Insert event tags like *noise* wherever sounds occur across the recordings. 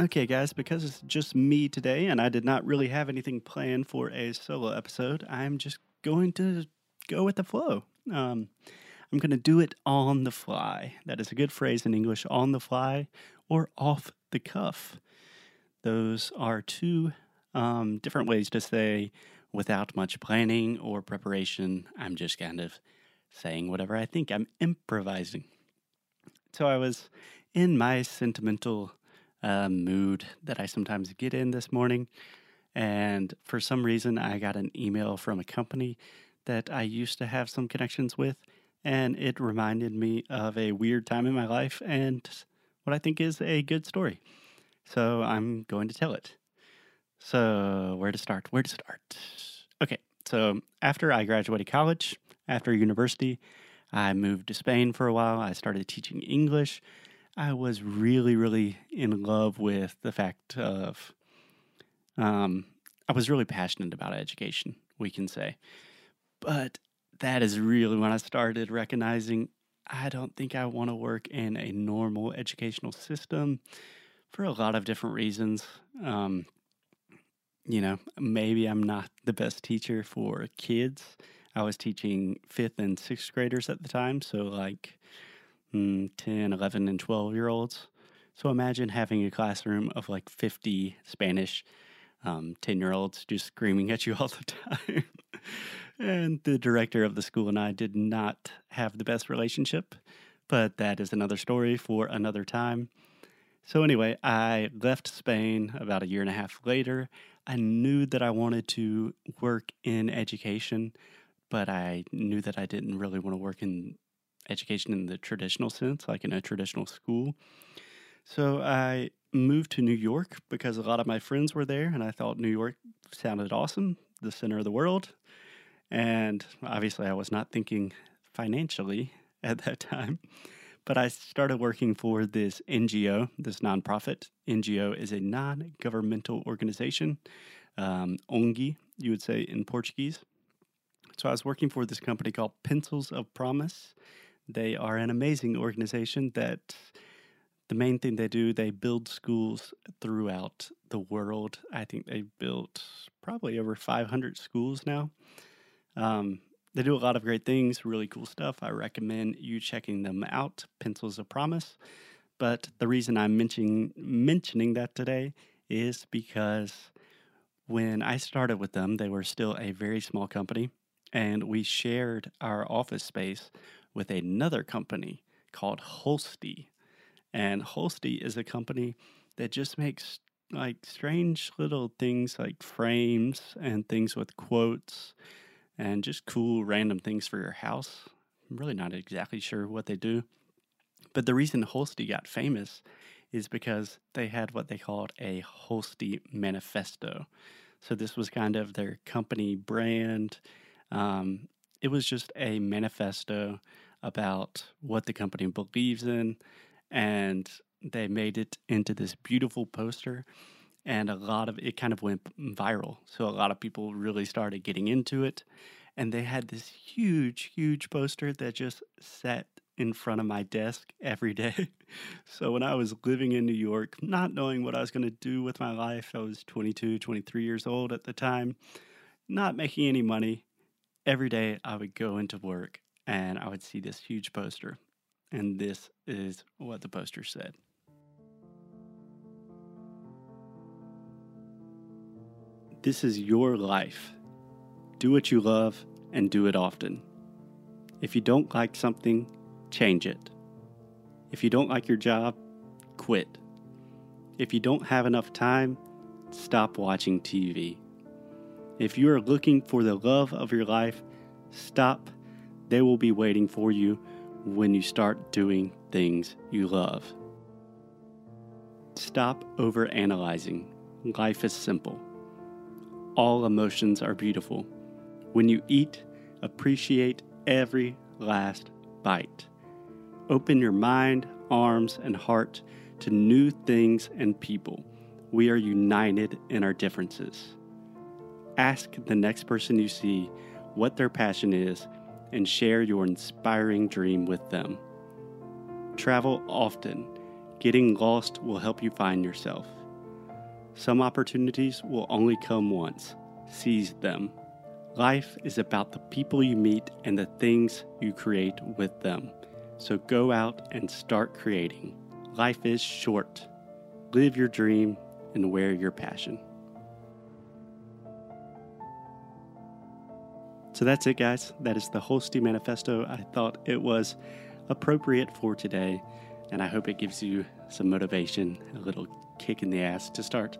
Okay, guys, because it's just me today and I did not really have anything planned for a solo episode, I'm just going to go with the flow. Um, I'm going to do it on the fly. That is a good phrase in English on the fly or off the cuff. Those are two um, different ways to say without much planning or preparation. I'm just kind of saying whatever I think. I'm improvising. So I was in my sentimental uh, mood that I sometimes get in this morning. And for some reason, I got an email from a company that I used to have some connections with. And it reminded me of a weird time in my life and what I think is a good story. So I'm going to tell it. So, where to start? Where to start? Okay, so after I graduated college, after university, I moved to Spain for a while. I started teaching English I was really, really in love with the fact of, um, I was really passionate about education, we can say. But that is really when I started recognizing I don't think I want to work in a normal educational system for a lot of different reasons. Um, you know, maybe I'm not the best teacher for kids. I was teaching fifth and sixth graders at the time. So, like, 10, 11, and 12 year olds. So imagine having a classroom of like 50 Spanish 10 um, year olds just screaming at you *laughs* all the time. and the director of the school and I did not have the best relationship, but that is another story for another time. So, anyway, I left Spain about a year and a half later. I knew that I wanted to work in education, but I knew that I didn't really want to work in education in the traditional sense, like in a traditional school. So I moved to New York because a lot of my friends were there, and I thought New York sounded awesome, the center of the world. And obviously, I was not thinking financially *laughs* at that time. But I started working for this NGO, this nonprofit. NGO is a non governmental organization, um, ONG, you would say in Portuguese. So I was working for this company called Pencils of Promise. They are an amazing organization that the main thing they do, they build schools throughout the world. I think they built probably over 500 schools now. Um, they do a lot of great things, really cool stuff. I recommend you checking them out. Pencils of Promise. But the reason I'm mentioning mentioning that today is because when I started with them, they were still a very small company, and we shared our office space with another company called Holstee. And Holstee is a company that just makes like strange little things like frames and things with quotes and just cool random things for your house. I'm really not exactly sure what they do. But the reason Holstee got famous is because they had what they called a Holstee manifesto. So this was kind of their company brand. Um, it was just a manifesto about what the company believes in, and they made it into this beautiful poster. And a lot of it kind of went viral. So a lot of people really started getting into it. And they had this huge, huge poster that just sat in front of my desk every day. *laughs* so when I was living in New York, not knowing what I was going to do with my life, I was 22, 23 years old at the time, not making any money. Every day I would go into work and I would see this huge poster. And this is what the poster said. This is your life. Do what you love and do it often. If you don't like something, change it. If you don't like your job, quit. If you don't have enough time, stop watching TV. If you are looking for the love of your life, stop they will be waiting for you when you start doing things you love. Stop over analyzing. Life is simple. All emotions are beautiful. When you eat, appreciate every last bite. Open your mind, arms, and heart to new things and people. We are united in our differences. Ask the next person you see what their passion is and share your inspiring dream with them. Travel often. Getting lost will help you find yourself. Some opportunities will only come once. Seize them. Life is about the people you meet and the things you create with them. So go out and start creating. Life is short. Live your dream and wear your passion. So that's it, guys. That is the Holstee Manifesto. I thought it was appropriate for today, and I hope it gives you some motivation, a little kick in the ass to start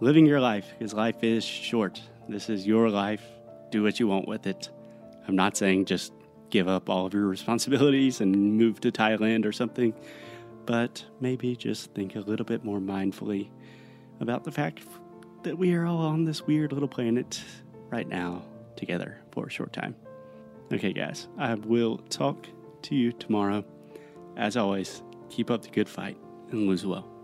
living your life because life is short. This is your life. Do what you want with it. I'm not saying just give up all of your responsibilities and move to Thailand or something, but maybe just think a little bit more mindfully about the fact that we are all on this weird little planet right now together for a short time. Okay, guys, I will talk to you tomorrow. As always, keep up the good fight and lose well.